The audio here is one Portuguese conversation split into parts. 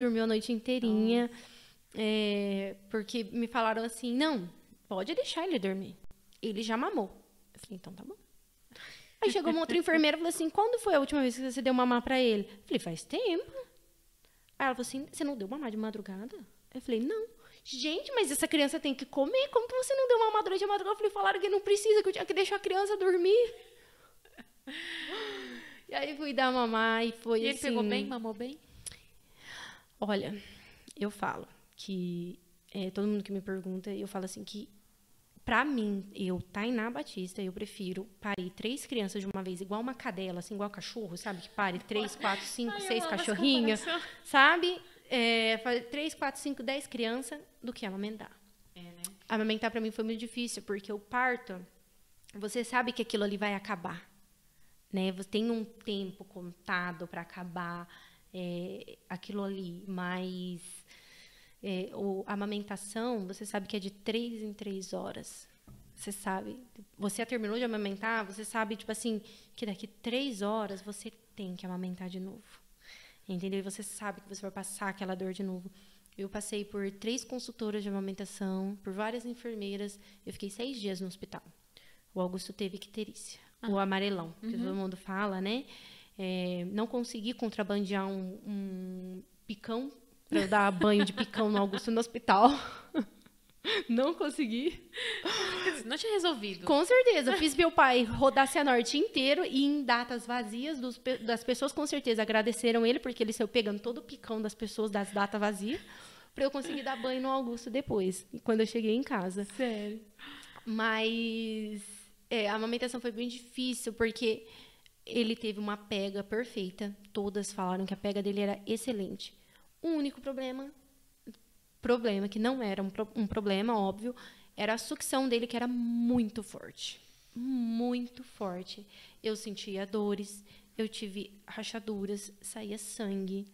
dormiu a noite inteirinha. É, porque me falaram assim, não, pode deixar ele dormir. Ele já mamou. Eu falei, então tá bom. Aí chegou uma outra enfermeira e falou assim, quando foi a última vez que você deu mamar pra ele? Eu falei, faz tempo. Aí ela falou assim, você não deu mamar de madrugada? Eu falei, não. Gente, mas essa criança tem que comer. Como que você não deu mamar durante a madrugada? Eu falei, falaram que não precisa, que eu tinha que deixar a criança dormir. E aí fui dar mamar e foi E ele assim... pegou bem, mamou bem? Olha, eu falo que é, todo mundo que me pergunta, eu falo assim que pra mim, eu, Tainá Batista, eu prefiro parir três crianças de uma vez, igual uma cadela, assim, igual cachorro, sabe? Que pare três, quatro, cinco, Ai, seis cachorrinhos, sabe? É, três, quatro, cinco, dez crianças do que amamentar. É, né? Amamentar pra mim foi muito difícil, porque o parto, você sabe que aquilo ali vai acabar, né? Você tem um tempo contado para acabar é, aquilo ali, mas é, o, a amamentação, você sabe que é de três em três horas. Você sabe, você terminou de amamentar, você sabe, tipo assim, que daqui três horas você tem que amamentar de novo. Entendeu? E você sabe que você vai passar aquela dor de novo. Eu passei por três consultoras de amamentação, por várias enfermeiras. Eu fiquei seis dias no hospital. O Augusto teve icterícia, o amarelão, que todo mundo fala, né? É, não consegui contrabandear um, um picão para eu dar banho de picão no Augusto no hospital. não consegui. Não tinha resolvido. Com certeza. Fiz meu pai rodar Cianorte inteiro e em datas vazias dos das pessoas, com certeza, agradeceram ele, porque ele saiu pegando todo o picão das pessoas das datas vazias, para eu conseguir dar banho no Augusto depois, quando eu cheguei em casa. Sério. Mas é, a amamentação foi bem difícil, porque ele teve uma pega perfeita. Todas falaram que a pega dele era excelente. O único problema, problema que não era um, um problema, óbvio, era a sucção dele, que era muito forte. Muito forte. Eu sentia dores, eu tive rachaduras, saía sangue,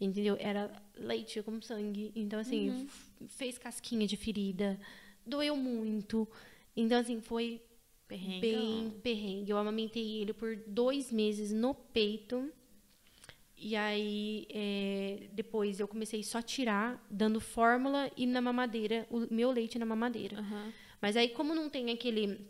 entendeu? Era leite com sangue. Então, assim, f- fez casquinha de ferida, doeu muito. Então, assim, foi Perrengue. bem perrengue. Eu amamentei ele por dois meses no peito. E aí, é, depois eu comecei só a tirar, dando fórmula e na mamadeira, o meu leite na mamadeira. Aham. Mas aí, como não tem aquele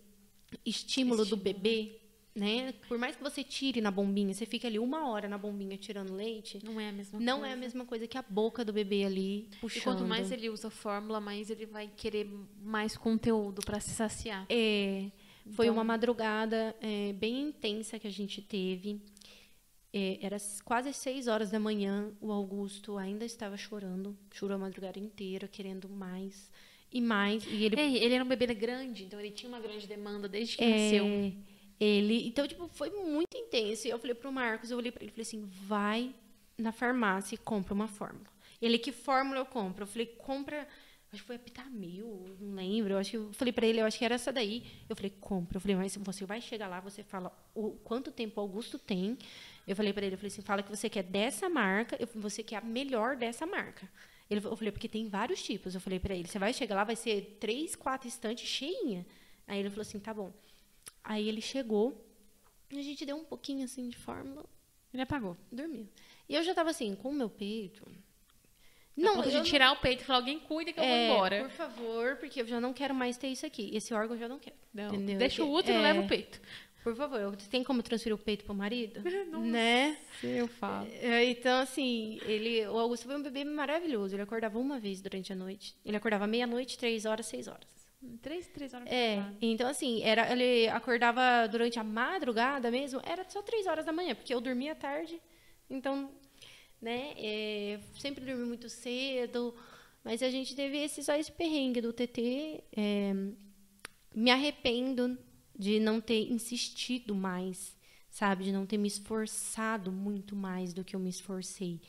estímulo, do Estímulo, bebê, né? Por mais que você tire na bombinha, você fica ali uma hora na bombinha tirando leite, Não é a mesma não coisa. é a mesma coisa que a boca do bebê ali puxando. E quanto mais ele usa fórmula, mais ele vai querer mais conteúdo para se saciar. É, foi Então- uma madrugada é, bem intensa que a gente teve. É, era quase seis horas da manhã. O Augusto ainda estava chorando. Chorou a madrugada inteira, querendo mais e mais. E ele É, ele era um bebê grande, então ele tinha uma grande demanda desde que É, nasceu. ele, então, tipo, foi muito intenso. E eu falei pro Marcos, eu olhei pra ele e falei assim, vai na farmácia e compra uma fórmula. Ele, que fórmula eu compro? Eu falei, compra, acho que foi a Pitamil, não lembro. Eu acho que eu falei pra ele, eu acho que era essa daí. Eu falei, compra. Eu falei, mas você vai chegar lá, você fala o quanto tempo o Augusto tem. Eu falei pra ele, eu falei assim, fala que você quer dessa marca, eu, você quer a melhor dessa marca. Ele, eu falei, porque tem vários tipos. Eu falei pra ele, você vai chegar lá, vai ser três, quatro estantes cheinha. Aí ele falou assim, tá bom. Aí ele chegou, a gente deu um pouquinho assim de fórmula, Ele apagou. dormiu. E eu já tava assim, com o meu peito. Não, Não, de eu tirar o peito e falar, alguém cuida que eu é, vou embora. Por favor, porque eu já não quero mais ter isso aqui. Esse órgão eu já não quero. Não, entendeu? deixa o útero e é, leva o peito. Por favor, eu- tem como transferir o peito pro marido? né? Eu falo. É, Então, assim, ele, o Augusto foi um bebê maravilhoso. Ele acordava uma vez durante a noite. Ele acordava meia-noite, três horas, seis horas. Três, três horas. É, então assim, era, ele acordava durante a madrugada mesmo, era só três horas da manhã, porque eu dormia tarde, então, né, é, sempre dormi muito cedo, mas a gente teve esse, só esse perrengue do TT, é, me arrependo de não ter insistido mais, sabe, de não ter me esforçado muito mais do que eu me esforcei.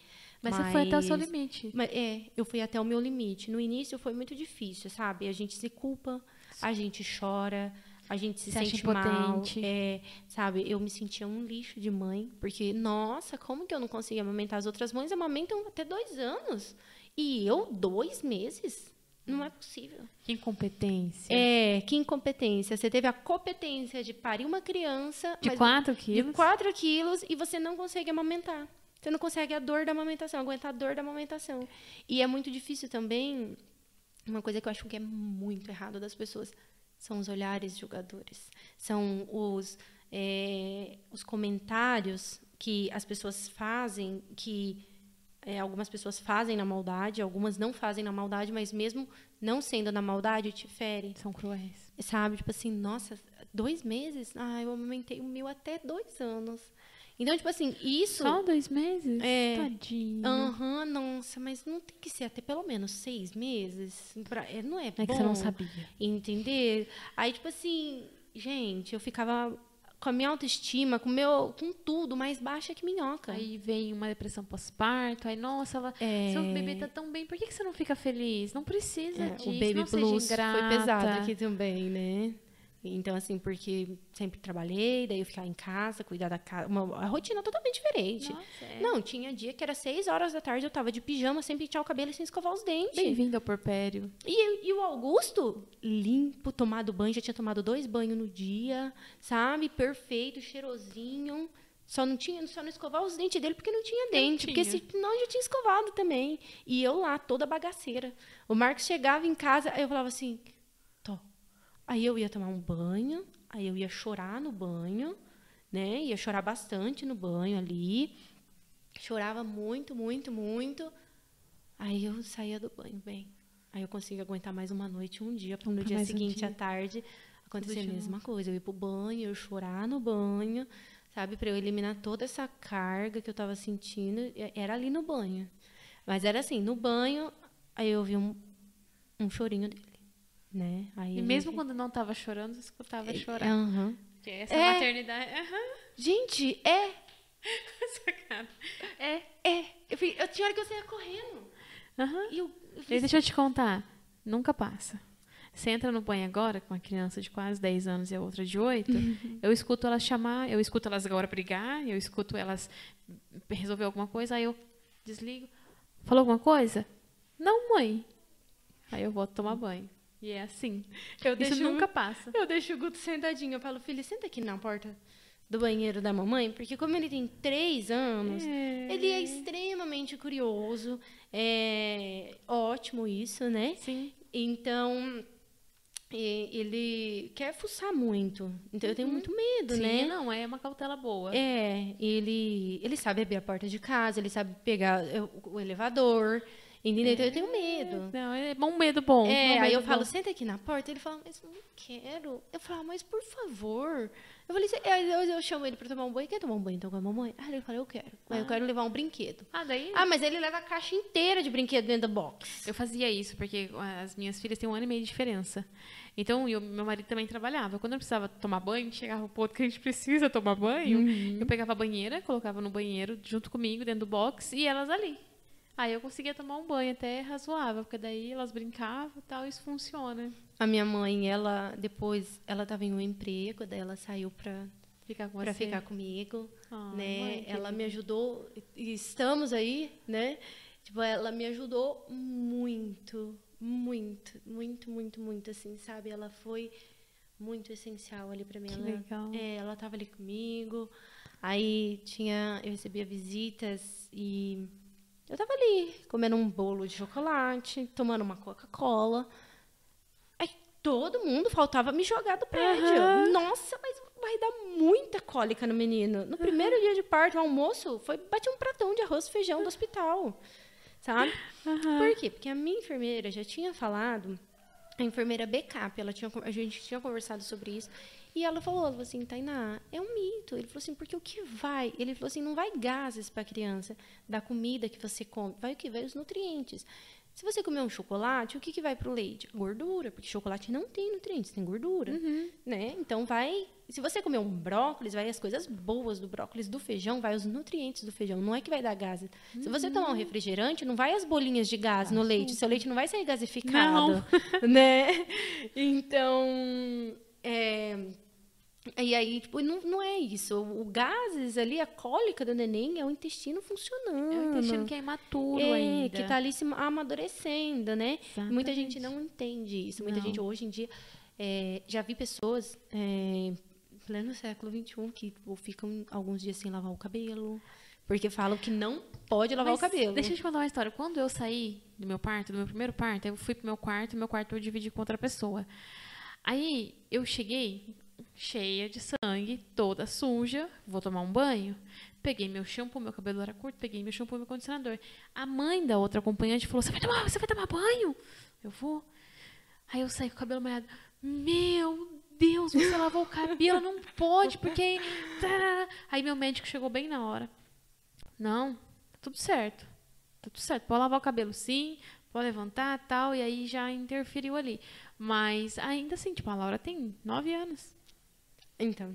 Mas, você foi até o seu Mas- limite. mas, é, eu fui até o meu limite. No início foi muito difícil, sabe? A gente se culpa, a gente chora, a gente se, Se sente mal. impotente. É, sabe? Eu me sentia um lixo de mãe, porque, nossa, como que eu não conseguia amamentar? As outras mães amamentam até dois anos. E eu, dois meses? Não é possível. Que incompetência. É, que incompetência. Você teve a competência de parir uma criança De mas- 4 de quilos. 4 quilos e você não consegue amamentar. Você não consegue a dor da amamentação, aguentar a dor da amamentação. E é muito difícil também, uma coisa que eu acho que é muito errado das pessoas, são os olhares julgadores. São os, é, os comentários que as pessoas fazem, que é, algumas pessoas fazem na maldade, algumas não fazem na maldade, mas mesmo não sendo na maldade, te fere. São cruéis. Sabe? Tipo assim, nossa, dois meses? Ah, eu amamentei o meu até dois anos. Então, tipo assim, isso. Só dois meses? É. Tadinho. Aham, nossa, mas não tem que ser até pelo menos seis meses? Pra, é, não é, É que bom você não sabia. entender? Aí, tipo assim, gente, eu ficava com a minha autoestima, com meu, com tudo mais baixa que minhoca. Aí vem uma depressão pós-parto, aí, nossa, ela, É. seu bebê tá tão bem, por que, que você não fica feliz? Não precisa É, disso, o baby não blues foi pesado aqui também, né? Então, assim, porque sempre trabalhei, daí eu ficava em casa, cuidar da casa, uma a rotina totalmente diferente. Nossa, é. Não, tinha dia que era seis horas da tarde, eu tava de pijama, sem pentear o cabelo e sem escovar os dentes. Bem-vindo ao porpério. E, e o Augusto, limpo, tomado banho, já tinha tomado dois banhos no dia, sabe? Perfeito, cheirosinho. Só não tinha, só não escovava os dentes dele porque não tinha dente. Porque tinha. senão já tinha escovado também. E eu lá, toda bagaceira. O Marcos chegava em casa, aí eu falava assim. Aí eu ia tomar um banho, aí eu ia chorar no banho, né? Ia chorar bastante no banho ali. Chorava muito, muito, muito. Aí eu saía do banho, bem. Aí eu consigo aguentar mais uma noite, um dia, para no dia mais um seguinte, dia. à tarde, acontecer a mesma coisa. Eu ir pro banho, eu chorar no banho, sabe? Para eu eliminar toda essa carga que eu tava sentindo. Era ali no banho. Mas era assim, no banho, aí eu vi um, um chorinho dele, né? Aí E mesmo gente- quando não tava chorando, escutava chorar. Aham. Porque essa É. maternidade... Gente, é, essa cara. é, é. Eu, fui- eu tinha hora que eu saía correndo. Aham. E eu, eu fiz, Deixa eu te contar, nunca passa. Você entra no banho agora com uma criança de quase 10 anos e a outra de 8, eu escuto elas chamar, eu escuto elas agora brigar, eu escuto elas resolver alguma coisa, aí eu desligo. Falou alguma coisa? Não, mãe. Aí eu volto tomar banho. E é assim. eu Isso deixo- nunca passa. Eu deixo o Guto sentadinho. Eu falo, filho, senta aqui na porta do banheiro da mamãe, porque como ele tem três anos, ele é extremamente curioso. É ótimo isso, né? Sim. Então, ele quer fuçar muito. Então, eu tenho muito medo, Sim, né? não, é uma cautela boa. É, ele, ele sabe abrir a porta de casa, ele sabe pegar é, o, o elevador, entendeu? Então, eu tenho medo. Não, é um medo bom. É, um aí eu falo, bom. senta aqui na porta. Ele fala, mas eu não quero. Eu falo, "Ah, mas por favor. Eu falei, eu, eu chamo ele pra tomar um banho. Quer tomar um banho então com a mamãe? Aí ele fala, eu quero. Aí eu quero levar um brinquedo. Ah, daí Ah, mas ele leva a caixa inteira de brinquedo dentro da box. Eu fazia isso, porque as minhas filhas têm um ano e meio de diferença. Então, e o meu marido também trabalhava. Quando eu precisava tomar banho, chegava o ponto que a gente precisa tomar banho, Uhum. eu pegava a banheira, colocava no banheiro junto comigo, dentro do box, e elas ali. Aí eu conseguia tomar um banho até razoável, porque daí elas brincavam e tal, isso funciona. A minha mãe, ela, depois, ela tava em um emprego, daí ela saiu pra, Ficar com você. ficar comigo. Ai, né? mãe, ela querida. me ajudou, e estamos aí, né? Tipo, ela me ajudou muito, muito, muito, muito, muito, assim, sabe? Ela foi muito essencial ali pra mim. Que ela, legal. É, ela tava ali comigo. Aí tinha, eu recebia visitas e eu tava ali comendo um bolo de chocolate, tomando uma Coca-Cola. Aí todo mundo faltava me jogar do prédio. Aham. Nossa, mas vai dar muita cólica no menino. No primeiro dia de parto, o almoço, foi bater um pratão de arroz e feijão do hospital. Sabe? Por quê? Porque a minha enfermeira já tinha falado, a enfermeira backup, ela tinha, a gente tinha conversado sobre isso. E ela falou, assim, Tainá, é um mito. Ele falou assim, porque o que vai? Ele falou assim, não vai gases para a criança da comida que você come, vai o que? Vai os nutrientes. Se você comer um chocolate, o que, que vai para o leite? Gordura, porque chocolate não tem nutrientes, tem gordura. Né? Então vai. Se você comer um brócolis, vai as coisas boas do brócolis, do feijão, vai os nutrientes do feijão. Não é que vai dar gases. Se você tomar um refrigerante, não vai as bolinhas de gás no leite. Seu leite não vai sair gasificado. Né? Então. é, E aí, tipo, não, não é isso. O gases ali, a cólica do neném é o intestino funcionando. É o intestino que é imaturo É, ainda. que tá ali se amadurecendo, né? Muita gente Exatamente. não entende isso. Muita Não. gente, hoje em dia, é, já vi pessoas, é, pleno século XXI, que tipo, ficam alguns dias sem lavar o cabelo, Porque falam que não pode lavar Mas o cabelo. Deixa eu te contar uma história. Quando eu saí do meu parto, do meu primeiro parto, eu fui pro meu quarto, meu quarto eu dividi com outra pessoa. Aí eu cheguei cheia de sangue, toda suja, vou tomar um banho. Peguei meu shampoo, meu cabelo era curto, peguei meu shampoo e meu condicionador. A mãe da outra acompanhante falou: "Você vai tomar, você vai tomar banho?" Eu vou. Aí eu saí com o cabelo molhado. Meu Deus, você lavou o cabelo, não pode, porque aí meu médico chegou bem na hora. Não, tá tudo certo. Tá tudo certo. Pode lavar o cabelo sim, pode levantar tal, e aí já interferiu ali. Mas ainda assim, tipo, a Laura tem nove anos. Então.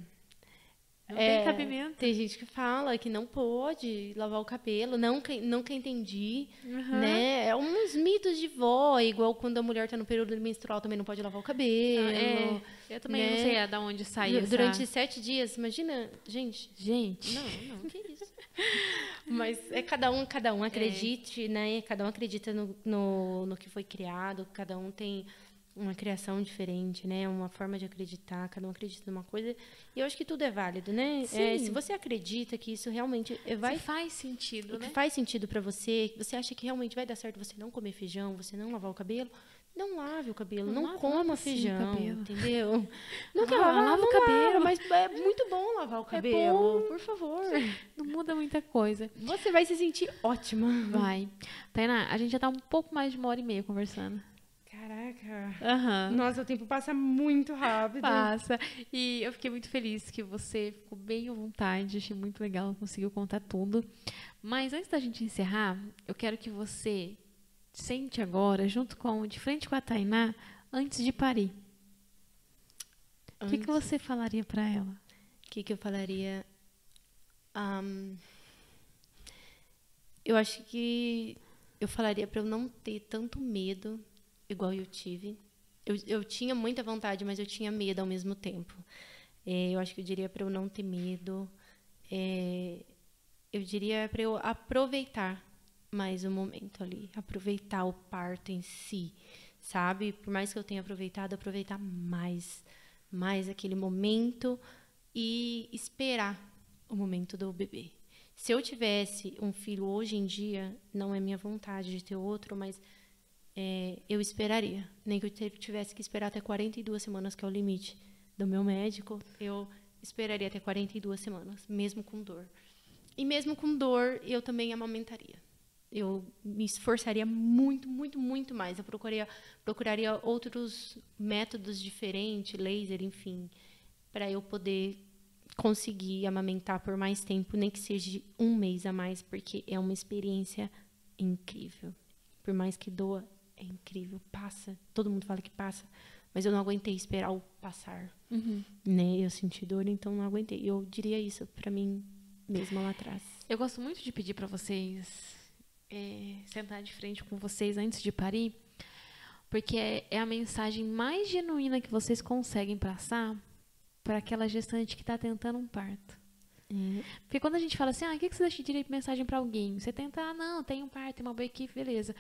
Não é, tem cabimento. Tem gente que fala que não pode lavar o cabelo, não nunca entendi, Uhum. né? É uns mitos de vó, igual quando a mulher tá no período menstrual também não pode lavar o cabelo. É, eu também não né? sei da onde saiu essa... Durante sete dias, imagina, gente. Gente, Não, não, que isso. Mas é cada um, cada um acredite, né? Cada um acredita no, no, no que foi criado, cada um tem uma criação diferente, né? Uma forma de acreditar, cada um acredita numa coisa. E eu acho que tudo é válido, né? É, se você acredita que isso realmente é- vai vai faz sentido, que né? faz sentido pra você, você acha que realmente vai dar certo você não comer feijão, você não lavar o cabelo, não lave o cabelo, Não não, coma feijão, entendeu? Não quer Ah, lavar, lava o cabelo. lava, mas é muito bom lavar o cabelo, por favor. Não muda muita coisa. Você vai se sentir ótima. Vai. Tainá, a gente já tá um pouco mais de uma hora e meia conversando. Caraca. Aham. Nossa, o tempo passa muito rápido. Passa. E eu fiquei muito feliz que você ficou bem à vontade. Achei muito legal, conseguiu contar tudo. Mas antes da gente encerrar, eu quero que você sente agora, junto com, de frente com a Tainá, antes de parir. O que, que você falaria pra ela? O que, que eu falaria? Ahn, eu acho que eu falaria para eu não ter tanto medo igual eu tive. Eu, eu tinha muita vontade, mas eu tinha medo ao mesmo tempo. É, eu acho que eu diria para eu não ter medo. É, eu diria para eu aproveitar mais o momento ali, aproveitar o parto em si, sabe? Por mais que eu tenha aproveitado, aproveitar mais, mais aquele momento e esperar o momento do bebê. Se eu tivesse um filho hoje em dia, não é minha vontade de ter outro, mas é, eu esperaria. Nem que eu tivesse que esperar até 42 semanas, que é o limite do meu médico, eu esperaria até 42 semanas, mesmo com dor. E mesmo com dor, eu também amamentaria. Eu me esforçaria muito, muito, muito mais. Eu procuraria, procuraria outros métodos diferentes, laser, enfim, para eu poder conseguir amamentar por mais tempo, nem que seja um mês a mais, porque é uma experiência incrível. Por mais que doa, é incrível. Passa. Todo mundo fala que passa, mas eu não aguentei esperar o passar. Né? Eu senti dor, então não aguentei. Eu diria isso para mim mesma lá atrás. Eu gosto muito de pedir para vocês é, sentar de frente com vocês antes de parir, porque é, é a mensagem mais genuína que vocês conseguem passar para aquela gestante que está tentando um parto. Porque quando a gente fala assim, ah, o que que você deixa de mensagem para alguém? Você tenta, ah, não, tem um parto, tem uma boa equipe, beleza.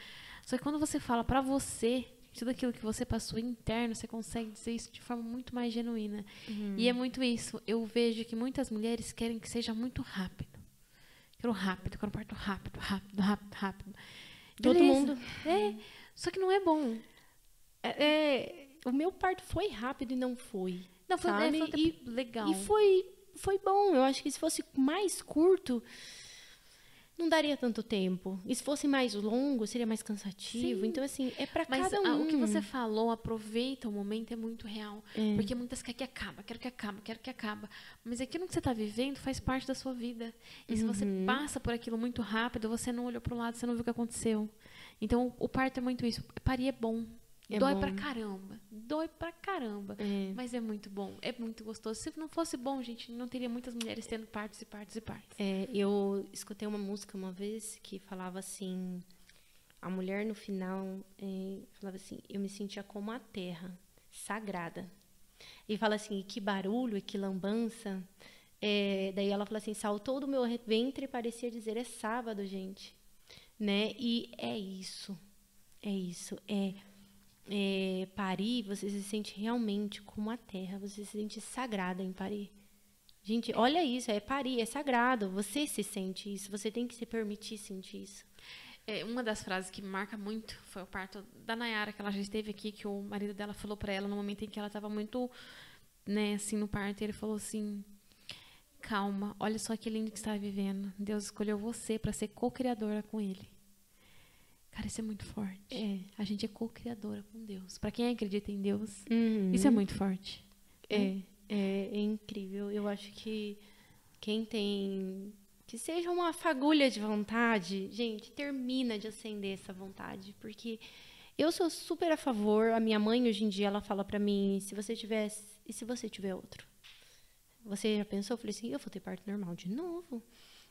Só que quando você fala para você, tudo aquilo que você passou interno, você consegue dizer isso de forma muito mais genuína. E é muito isso. Eu vejo que muitas mulheres querem que seja muito rápido. Quero rápido, quero parto rápido, rápido, rápido, rápido. Todo mundo. É, só que não é bom. É, é, o meu parto foi rápido e não foi. Não, foi, é, foi um E- legal. E foi, foi bom. Eu acho que se fosse mais curto, não daria tanto tempo. E se fosse mais longo, seria mais cansativo. Sim. Então, assim, é pra Mas cada um. o que você falou, aproveita o momento, é muito real. É. Porque muitas querem que acaba, quero que acaba, quero que acaba. Mas aquilo que você está vivendo faz parte da sua vida. E se você Uhum. passa por aquilo muito rápido, você não olhou para o lado, você não viu o que aconteceu. Então, o parto é muito isso. Parir é bom. É Dói bom. pra caramba. Dói pra caramba. É. Mas é muito bom. É muito gostoso. Se não fosse bom, gente, não teria muitas mulheres tendo partos e partos e partos. É, eu escutei uma música uma vez que falava assim: a mulher no final é, falava assim, eu me sentia como a terra, sagrada. E fala assim, que barulho, e que lambança. É, daí ela fala assim, saltou do meu ventre e parecia dizer, é sábado, gente. Né? E é isso, é isso, é, é parir, você se sente realmente como a terra, você se sente sagrada em parir. Gente, olha isso, é parir, é sagrado. Você se sente isso, você tem que se permitir sentir isso. É, uma das frases que me marca muito foi o parto da Nayara, que ela já esteve aqui, que o marido dela falou para ela no momento em que ela estava muito, né, assim, no parto. Ele falou assim: calma, olha só que lindo que está vivendo. Deus escolheu você para ser co-criadora com Ele. Cara, isso é muito forte. É. A gente é co-criadora com Deus. Para quem acredita em Deus, Uhum. isso é muito forte. É, é, é incrível. Eu acho que quem tem. Que seja uma fagulha de vontade, gente, termina de acender essa vontade. Porque eu sou super a favor. A minha mãe, hoje em dia, ela fala pra mim: se você tivesse. E se você tiver outro? Você já pensou? Eu falei assim: eu vou ter parto normal de novo.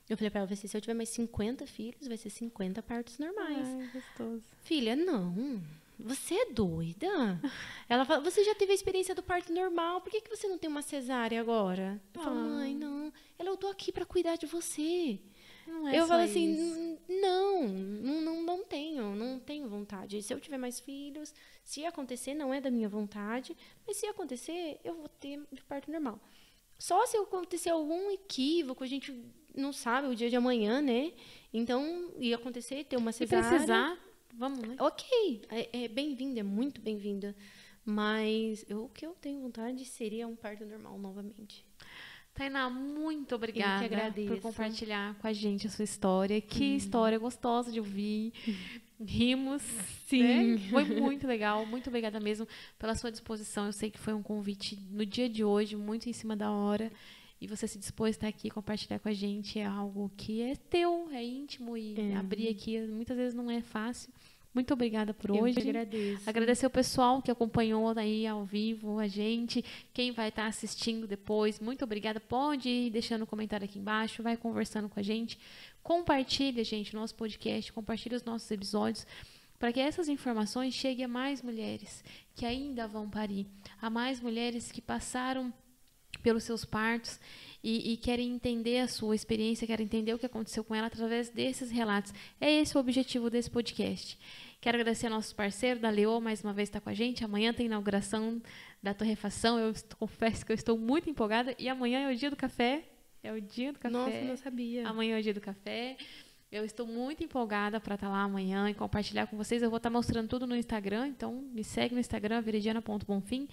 Eu falei pra ela: se eu tiver mais 50 filhos, vai ser 50 partos normais. Ai, gostoso. Filha, não. Você é doida? Ela fala, você já teve a experiência do parto normal, por que, que você não tem uma cesárea agora? Eu falo, Ah. mãe, não. Ela, eu tô aqui pra cuidar de você. É eu falo assim, isso. "N- não, não, não, não tenho, não tenho vontade. Se eu tiver mais filhos, se acontecer, não é da minha vontade, mas se acontecer, eu vou ter de parto normal. Só se acontecer algum equívoco, a gente não sabe o dia de amanhã, né? Então, ia acontecer, ter uma Se cesárea. precisar, vamos, né? Ok, é, é bem-vinda, é muito bem-vinda. Mas eu- o que eu tenho vontade seria um parto normal novamente. Tainá, muito obrigada por compartilhar com a gente a sua história. Que Uhum. história gostosa de ouvir. Rimos. Sim. né? Foi muito legal. Muito obrigada mesmo pela sua disposição. Eu sei que foi um convite no dia de hoje, muito em cima da hora. E você se dispôs a estar aqui compartilhar com a gente é algo que é teu, é íntimo e É. abrir aqui muitas vezes não é fácil. Muito obrigada por Eu hoje. agradeço. Agradecer o pessoal que acompanhou aí ao vivo a gente, quem vai estar assistindo depois. Muito obrigada. Pode ir deixando um comentário aqui embaixo, vai conversando com a gente. Compartilha, gente, o nosso podcast, compartilha os nossos episódios para que essas informações cheguem a mais mulheres que ainda vão parir, a mais mulheres que passaram pelos seus partos e, e querem entender a sua experiência, querem entender o que aconteceu com ela através desses relatos. É esse o objetivo desse podcast. Quero agradecer ao nosso parceiro da Leo, mais uma vez está com a gente. Amanhã tem inauguração da torrefação. Eu confesso que eu estou muito empolgada. E amanhã é o dia do café. É o dia do café. Nossa, não sabia. Amanhã é o dia do café. Eu estou muito empolgada para estar lá amanhã e compartilhar com vocês. Eu vou estar mostrando tudo no Instagram, então me segue no Instagram, veridiana.bonfim.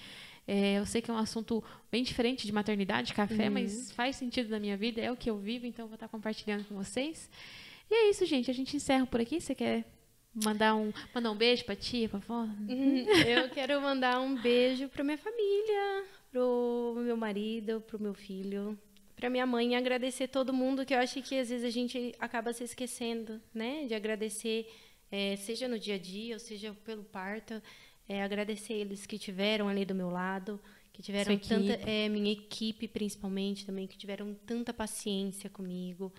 É, eu sei que é um assunto bem diferente de maternidade, café, mas faz sentido na minha vida, é o que eu vivo, então eu vou estar compartilhando com vocês. E é isso, gente. A gente encerra por aqui. Você quer mandar um, mandar um beijo para tia, para avó? Uhum. Eu quero mandar um beijo para minha família, pro meu marido, pro meu filho, para minha mãe e agradecer todo mundo, que eu acho que às vezes a gente acaba se esquecendo, né? De agradecer, eh, seja no dia a dia, ou seja pelo parto, eh, agradecer eles que tiveram ali do meu lado, que tiveram tanta, eh, minha equipe principalmente também, que tiveram tanta paciência comigo.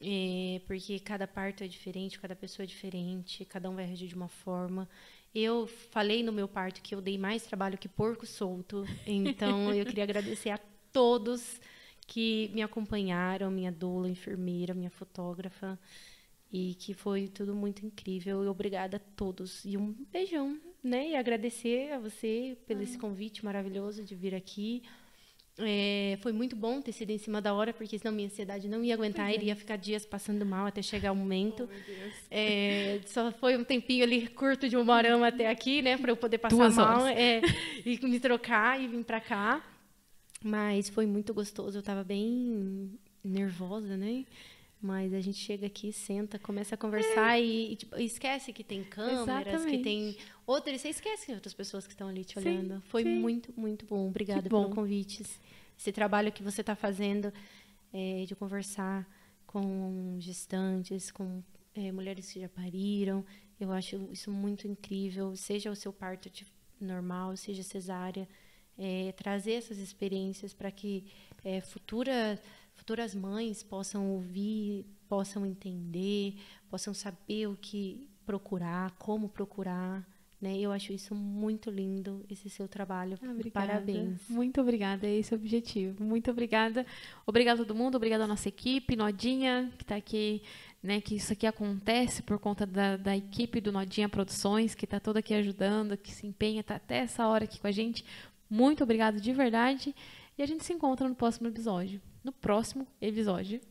É, porque cada parto é diferente, cada pessoa é diferente, cada um vai reagir de uma forma. Eu falei no meu parto que eu dei mais trabalho que porco solto, então eu queria agradecer a todos que me acompanharam, minha doula, enfermeira, minha fotógrafa, e que foi tudo muito incrível. E obrigada a todos. E um beijão, né? E agradecer a você pelo esse convite maravilhoso de vir aqui. É, foi muito bom ter sido em cima da hora, porque senão minha ansiedade não ia aguentar, iria ficar dias passando mal até chegar o momento. É, só foi um tempinho ali curto de uma hora até aqui, né, para eu poder passar Duas mal é, e me trocar e vir para cá. Mas foi muito gostoso, eu estava bem nervosa, né? Mas a gente chega aqui, senta, começa a conversar e, e, tipo, esquece que tem câmeras, que Exatamente. tem outras, você esquece que outras pessoas que estão ali te Sim, olhando. Foi sim. muito, muito bom. Obrigada Que bom. pelo convite. Esse trabalho que você está fazendo é, de conversar com gestantes, com é, mulheres que já pariram, eu acho isso muito incrível. Seja o seu parto normal, seja cesárea, é, trazer essas experiências para que é, futura, futuras mães possam ouvir, possam entender, possam saber o que procurar, como procurar. Né? Eu acho isso muito lindo, esse seu trabalho. Ah, obrigada. Parabéns. Muito obrigada, é esse o objetivo. Muito obrigada. Obrigada a todo mundo, obrigada à nossa equipe, Nodinha, que está aqui, né, que isso aqui acontece por conta da, da equipe do Nodinha Produções, que está toda aqui ajudando, que se empenha, está até essa hora aqui com a gente. Muito obrigada de verdade. E a gente se encontra no próximo episódio. No próximo episódio.